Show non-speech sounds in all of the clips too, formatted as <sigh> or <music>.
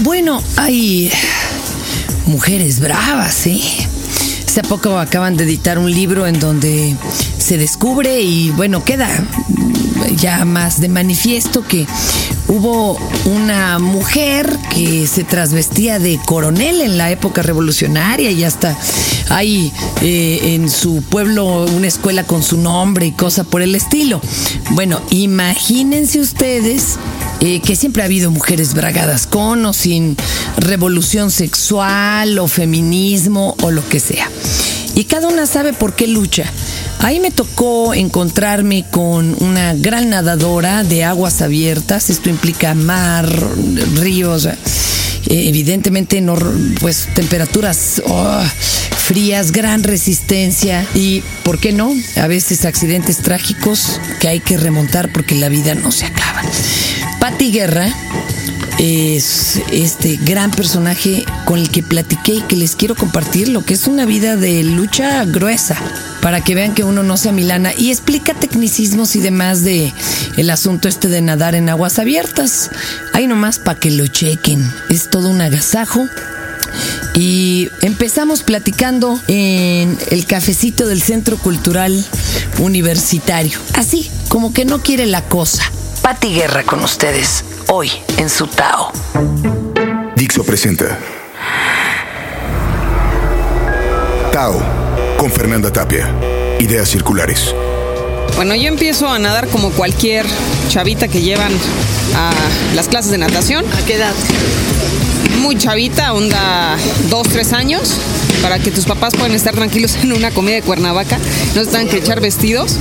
Bueno, hay mujeres bravas, ¿eh? Hace poco acaban de editar un libro en donde se descubre y bueno, queda ya más de manifiesto que hubo una mujer que se trasvestía de coronel en la época revolucionaria y hasta hay eh, en su pueblo una escuela con su nombre y cosa por el estilo. Bueno, imagínense ustedes eh, que siempre ha habido mujeres bragadas con o sin revolución sexual o feminismo o lo que sea. Y cada una sabe por qué lucha. Ahí me tocó encontrarme con una gran nadadora de aguas abiertas. Esto implica mar, ríos, eh, evidentemente no, pues temperaturas oh, frías, gran resistencia y, ¿por qué no? A veces accidentes trágicos que hay que remontar porque la vida no se acaba. Patti Guerra es este gran personaje con el que platiqué y que les quiero compartir lo que es una vida de lucha gruesa para que vean que uno no sea milana y explica tecnicismos y demás de el asunto este de nadar en aguas abiertas. Ahí nomás para que lo chequen. Es todo un agasajo. Y empezamos platicando en el cafecito del Centro Cultural Universitario. Así, como que no quiere la cosa. Pati Guerra con ustedes hoy en su Tao. Dixo presenta Tao con Fernanda Tapia. Ideas circulares. Bueno, yo empiezo a nadar como cualquier chavita que llevan a las clases de natación. ¿A qué edad? Muy chavita, onda dos, tres años, para que tus papás puedan estar tranquilos en una comida de Cuernavaca, no se tengan que echar vestidos.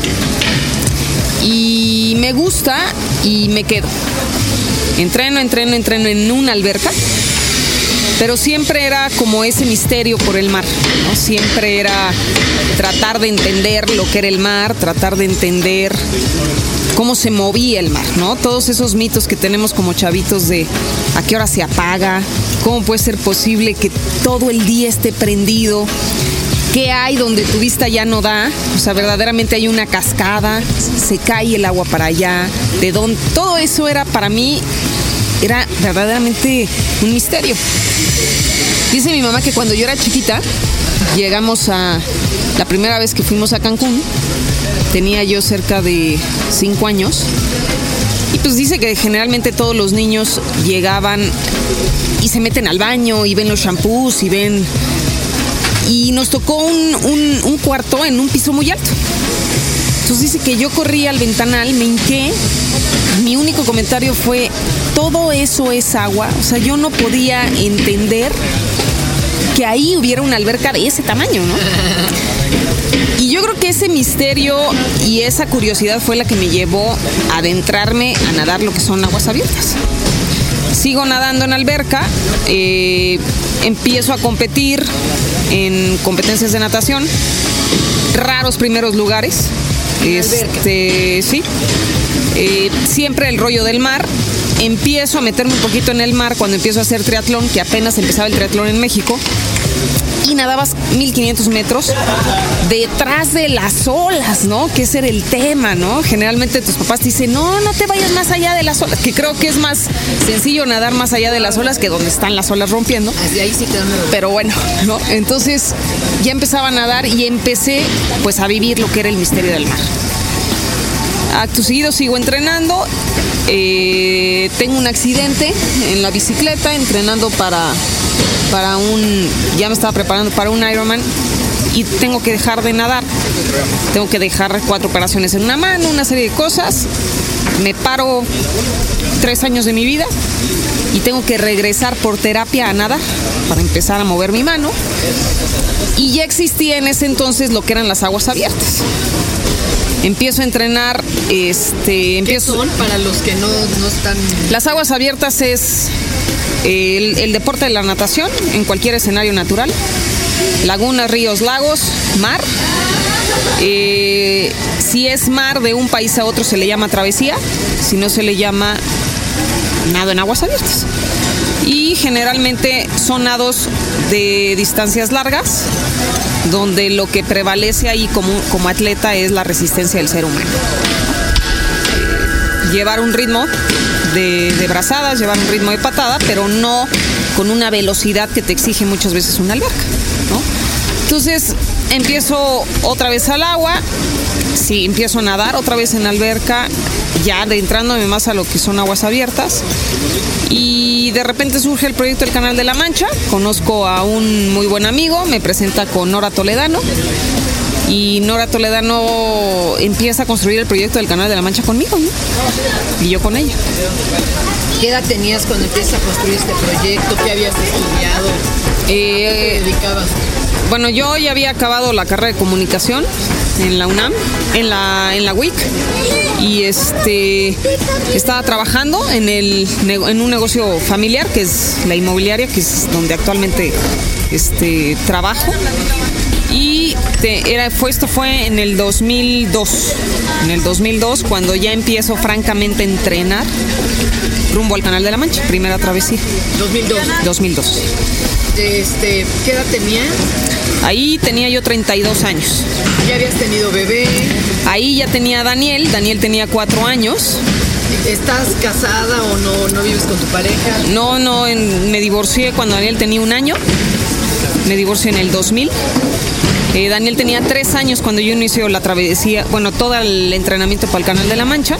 Y me gusta y me quedo. Entreno, entreno, entreno en una alberca, pero siempre era como ese misterio por el mar, ¿no? Siempre era tratar de entender lo que era el mar, tratar de entender cómo se movía el mar, ¿no? Todos esos mitos que tenemos como chavitos de a qué hora se apaga, cómo puede ser posible que todo el día esté prendido, qué hay donde tu vista ya no da, o sea, verdaderamente hay una cascada, se cae el agua para allá, de dónde, todo eso era para mí era verdaderamente un misterio. Dice mi mamá que cuando yo era chiquita, llegamos a la primera vez que fuimos a Cancún, tenía yo cerca de cinco años. Y pues dice que generalmente todos los niños llegaban y se meten al baño y ven los shampoos y ven... Y nos tocó un, cuarto en un piso muy alto. Entonces dice que yo corrí al ventanal, me hinqué. Mi único comentario fue, todo eso es agua. O sea, yo no podía entender que ahí hubiera una alberca de ese tamaño, ¿no? Y yo creo que ese misterio y esa curiosidad fue la que me llevó a adentrarme a nadar lo que son aguas abiertas. Sigo nadando en alberca, eh, empiezo a competir en competencias de natación, raros primeros lugares. Este, sí. Eh, siempre el rollo del mar. Empiezo a meterme un poquito en el mar cuando empiezo a hacer triatlón, que apenas empezaba el triatlón en México. Y nadabas 1500 metros detrás de las olas, ¿no? Que ese era el tema, ¿no? Generalmente tus papás te dicen, no, no te vayas más allá de las olas, que creo que es más sencillo nadar más allá de las olas que donde están las olas rompiendo. Así ahí sí Pero bueno, ¿no? Entonces ya empezaba a nadar y empecé pues a vivir lo que era el misterio del mar. Acto seguido sigo entrenando. eh, tengo un accidente en la bicicleta entrenando para, para un... Ya me estaba preparando para un Ironman y tengo que dejar de nadar. Tengo que dejar cuatro operaciones en una mano, una serie de cosas. Me paro tres años de mi vida y tengo que regresar por terapia a nadar para empezar a mover mi mano. Y ya existía en ese entonces lo que eran las aguas abiertas. Empiezo a entrenar, este, empiezo. son para los que no, no están... Las aguas abiertas es el, deporte de la natación en cualquier escenario natural. Lagunas, ríos, lagos, mar. Eh, si es mar de un país a otro se le llama travesía, si no se le llama nado en aguas abiertas. Y generalmente son nados de distancias largas, donde lo que prevalece ahí como, como atleta es la resistencia del ser humano llevar un ritmo de, brazadas, llevar un ritmo de patada, pero no con una velocidad que te exige muchas veces una alberca, ¿no? Entonces empiezo otra vez al agua, sí, empiezo a nadar otra vez en alberca, ya adentrándome más a lo que son aguas abiertas. Y de repente surge el proyecto del Canal de la Mancha. Conozco a un muy buen amigo, me presenta con Nora Toledano. Y Nora Toledano empieza a construir el proyecto del Canal de la Mancha conmigo, ¿no? Y yo con ella. ¿Qué edad tenías cuando empiezas a construir este proyecto? ¿Qué habías estudiado? ¿A qué Eh, te dedicabas? Bueno, yo ya había acabado la carrera de comunicación en la UNAM, en la, en la WIC, y este estaba trabajando en, el, en un negocio familiar que es la inmobiliaria, que es donde actualmente este, trabajo. Y te- era, fue, esto fue en el 2002, en el 2002 cuando ya empiezo francamente a entrenar rumbo al Canal de la Mancha, primera travesía, 2002. 2002. Este, ¿Qué edad tenías? Ahí tenía yo 32 años. ¿Ya habías tenido bebé? Ahí ya tenía a Daniel, Daniel tenía cuatro años. ¿Estás casada o no, no vives con tu pareja? No, no, en- me divorcié cuando Daniel tenía un año. Me divorcié en el 2000. Eh, Daniel tenía tres años cuando yo inicio la travesía, bueno, todo el entrenamiento para el Canal de la Mancha.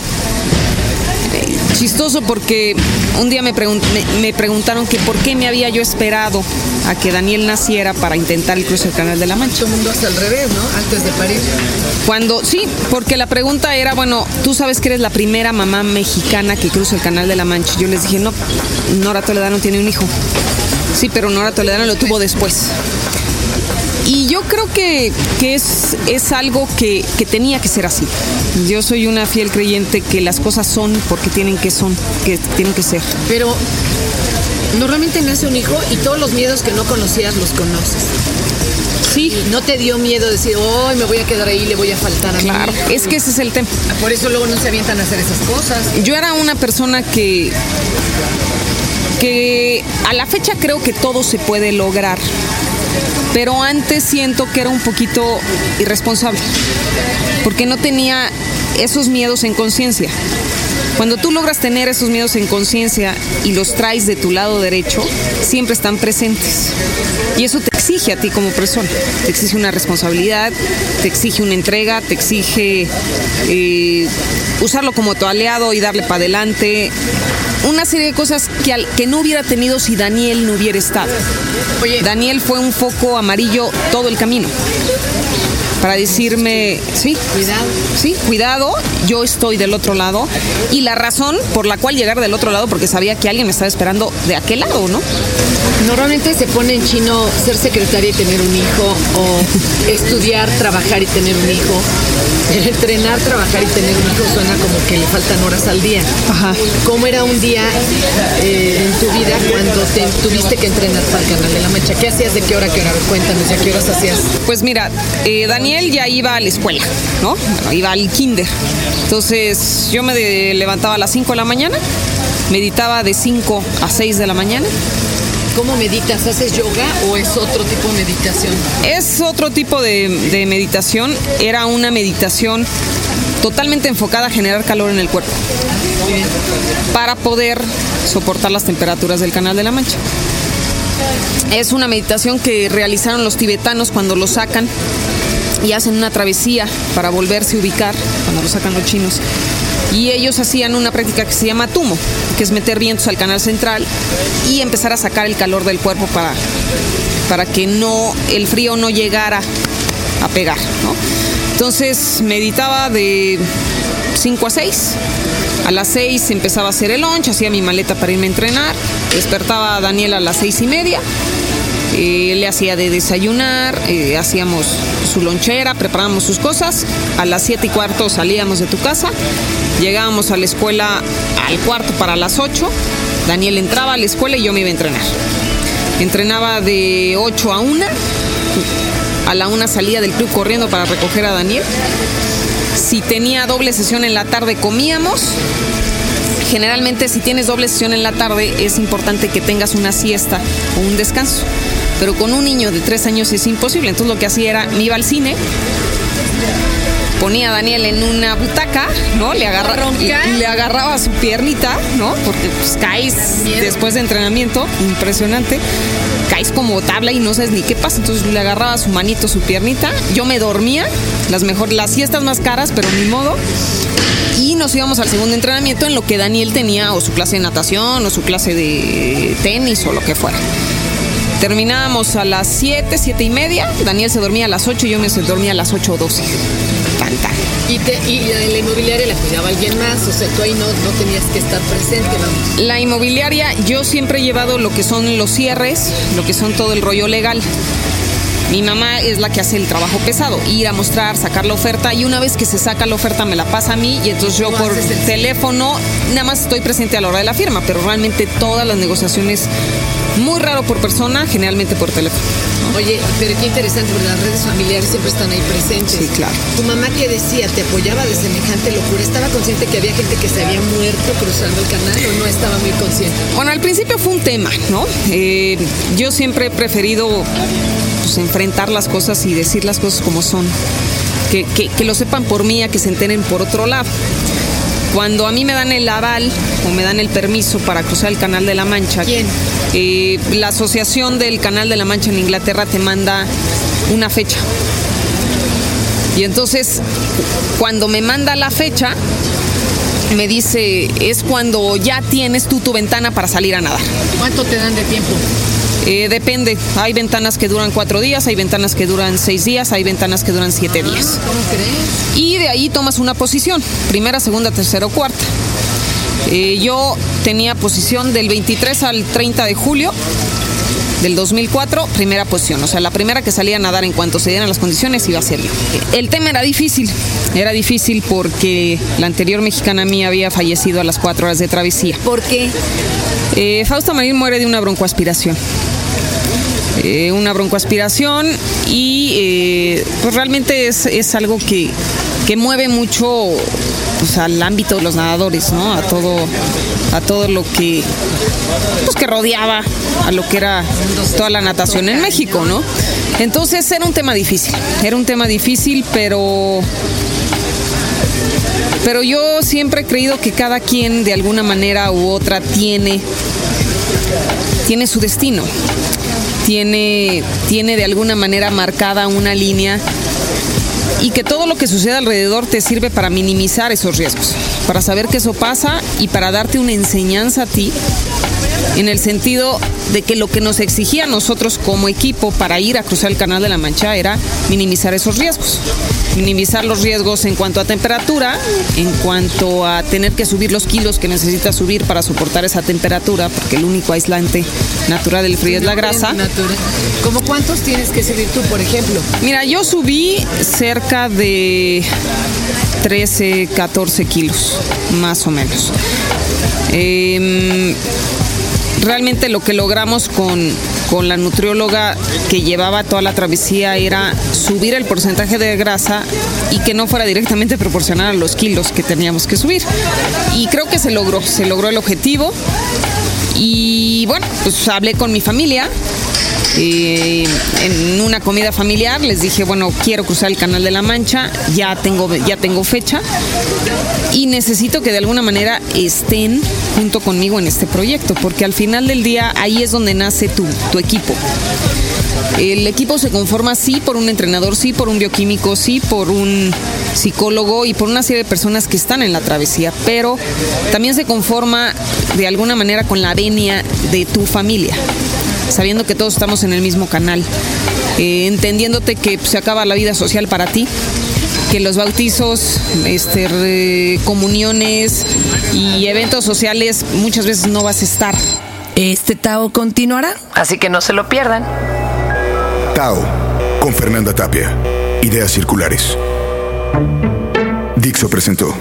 Eh, chistoso porque un día me, pregun- me- me preguntaron que por qué me había yo esperado a que Daniel naciera para intentar el cruce del Canal de la Mancha. Todo el mundo hace al revés, ¿no? Antes de parir. Cuando, sí, porque la pregunta era, bueno, tú sabes que eres la primera mamá mexicana que cruza el Canal de la Mancha. Yo les dije, no, Nora Toledano tiene un hijo. Sí, pero Nora Toledano lo tuvo después. Y yo creo que, que es, es algo que, que tenía que ser así. Yo soy una fiel creyente que las cosas son porque tienen que son, que tienen que ser. Pero normalmente nace un hijo y todos los miedos que no conocías los conoces. Sí, no te dio miedo decir, hoy me voy a quedar ahí, le voy a faltar a claro, hijo"? es que ese es el tema. Por eso luego no se avientan a hacer esas cosas. Yo era una persona que que a la fecha creo que todo se puede lograr, pero antes siento que era un poquito irresponsable, porque no tenía esos miedos en conciencia. Cuando tú logras tener esos miedos en conciencia y los traes de tu lado derecho, siempre están presentes. Y eso te exige a ti como persona. Te exige una responsabilidad, te exige una entrega, te exige eh, usarlo como tu aliado y darle para adelante. Una serie de cosas que, al- que no hubiera tenido si Daniel no hubiera estado. Oye, Daniel fue un foco amarillo todo el camino. Para decirme, sí, cuidado. Sí, cuidado, yo estoy del otro lado. Y la razón por la cual llegar del otro lado, porque sabía que alguien me estaba esperando de aquel lado, ¿no? Normalmente se pone en chino ser secretaria y tener un hijo, o <laughs> estudiar, trabajar y tener un hijo. El entrenar, trabajar y tener un hijo suena como que le faltan horas al día. Ajá. ¿Cómo era un día eh, en tu vida cuando te tuviste que entrenar para el Canal de la Mancha? ¿Qué hacías? ¿De qué hora qué hora? Cuéntanos, ¿de a qué horas hacías? Pues mira, eh, Daniel ya iba a la escuela, ¿no? Bueno, iba al kinder. Entonces yo me de- levantaba a las 5 de la mañana, meditaba de 5 a 6 de la mañana. ¿Cómo meditas? ¿Haces yoga o es otro tipo de meditación? Es otro tipo de, de meditación, era una meditación totalmente enfocada a generar calor en el cuerpo para poder soportar las temperaturas del Canal de la Mancha. Es una meditación que realizaron los tibetanos cuando lo sacan y hacen una travesía para volverse a ubicar cuando lo sacan los chinos. Y ellos hacían una práctica que se llama tumo, que es meter vientos al canal central y empezar a sacar el calor del cuerpo para, para que no el frío no llegara a pegar. Entonces meditaba de 5 a 6. A las 6 empezaba a hacer el lunch, hacía mi maleta para irme a entrenar. Despertaba a Daniel a las seis y media. Eh, le hacía de desayunar, eh, hacíamos su lonchera, preparábamos sus cosas. A las siete y cuarto salíamos de tu casa, llegábamos a la escuela al cuarto para las 8. Daniel entraba a la escuela y yo me iba a entrenar. Entrenaba de 8 a 1. A la una salía del club corriendo para recoger a Daniel. Si tenía doble sesión en la tarde comíamos. Generalmente si tienes doble sesión en la tarde es importante que tengas una siesta o un descanso. Pero con un niño de tres años es imposible. Entonces lo que hacía era, me iba al cine, ponía a Daniel en una butaca, ¿no? Le, agarra, le, agarraba su piernita, ¿no? Porque pues, caes después de entrenamiento, impresionante. Caes como tabla y no sabes ni qué pasa. Entonces le agarraba su manito, su piernita. Yo me dormía, las mejor, las siestas más caras, pero ni modo. Y nos íbamos al segundo entrenamiento en lo que Daniel tenía o su clase de natación o su clase de tenis o lo que fuera. Terminábamos a las 7, 7 y media. Daniel se dormía a las 8 y yo me dormía a las 8 o 12. Tanta. ¿Y, te, ¿Y la inmobiliaria la cuidaba alguien más? O sea, tú ahí no, no tenías que estar presente, vamos. La inmobiliaria, yo siempre he llevado lo que son los cierres, lo que son todo el rollo legal. Mi mamá es la que hace el trabajo pesado, ir a mostrar, sacar la oferta y una vez que se saca la oferta me la pasa a mí y entonces yo por teléfono nada más estoy presente a la hora de la firma, pero realmente todas las negociaciones muy raro por persona, generalmente por teléfono. Oye, pero qué interesante, porque las redes familiares siempre están ahí presentes. Sí, claro. ¿Tu mamá qué decía? ¿Te apoyaba de semejante locura? ¿Estaba consciente que había gente que se había muerto cruzando el canal o no estaba muy consciente? Bueno, al principio fue un tema, ¿no? Eh, yo siempre he preferido pues, enfrentar las cosas y decir las cosas como son. Que, que, que lo sepan por mí, a que se enteren por otro lado. Cuando a mí me dan el aval o me dan el permiso para cruzar el Canal de la Mancha, ¿Quién? Eh, la Asociación del Canal de la Mancha en Inglaterra te manda una fecha. Y entonces, cuando me manda la fecha, me dice, es cuando ya tienes tú tu ventana para salir a nadar. ¿Cuánto te dan de tiempo? Eh, depende, hay ventanas que duran cuatro días, hay ventanas que duran seis días, hay ventanas que duran siete días. ¿Cómo crees? Y de ahí tomas una posición, primera, segunda, tercera o cuarta. Eh, yo tenía posición del 23 al 30 de julio del 2004, primera posición. O sea, la primera que salía a nadar en cuanto se dieran las condiciones iba a ser yo. El tema era difícil. Era difícil porque la anterior mexicana mía había fallecido a las cuatro horas de travesía. ¿Por qué? Eh, Fausta Marín muere de una broncoaspiración. Eh, una broncoaspiración y eh, pues realmente es, es algo que, que mueve mucho pues, al ámbito de los nadadores, ¿no? A todo, a todo lo que, pues, que rodeaba a lo que era toda la natación en México, ¿no? Entonces era un tema difícil, era un tema difícil, pero pero yo siempre he creído que cada quien de alguna manera u otra tiene tiene su destino. Tiene, tiene de alguna manera marcada una línea y que todo lo que sucede alrededor te sirve para minimizar esos riesgos, para saber que eso pasa y para darte una enseñanza a ti en el sentido de que lo que nos exigía a nosotros como equipo para ir a cruzar el Canal de la Mancha era minimizar esos riesgos. Minimizar los riesgos en cuanto a temperatura, en cuanto a tener que subir los kilos que necesitas subir para soportar esa temperatura, porque el único aislante natural del frío es la grasa. ¿Cómo cuántos tienes que subir tú, por ejemplo? Mira, yo subí cerca de 13, 14 kilos, más o menos. Eh, realmente lo que logramos con, con, la nutrióloga que llevaba toda la travesía era subir el porcentaje de grasa y que no fuera directamente proporcional a los kilos que teníamos que subir. Y creo que se logró, se logró el objetivo. Y bueno, pues hablé con mi familia, eh, en una comida familiar les dije, bueno, quiero cruzar el Canal de la Mancha, ya tengo, ya tengo fecha y necesito que de alguna manera estén junto conmigo en este proyecto, porque al final del día ahí es donde nace tu, tu equipo. El equipo se conforma sí por un entrenador, sí por un bioquímico, sí por un psicólogo y por una serie de personas que están en la travesía, pero también se conforma de alguna manera con la venia de tu familia sabiendo que todos estamos en el mismo canal, eh, entendiéndote que se acaba la vida social para ti, que los bautizos, este, re, comuniones y eventos sociales muchas veces no vas a estar. Este Tao continuará, así que no se lo pierdan. Tao, con Fernanda Tapia. Ideas circulares. Dixo presentó.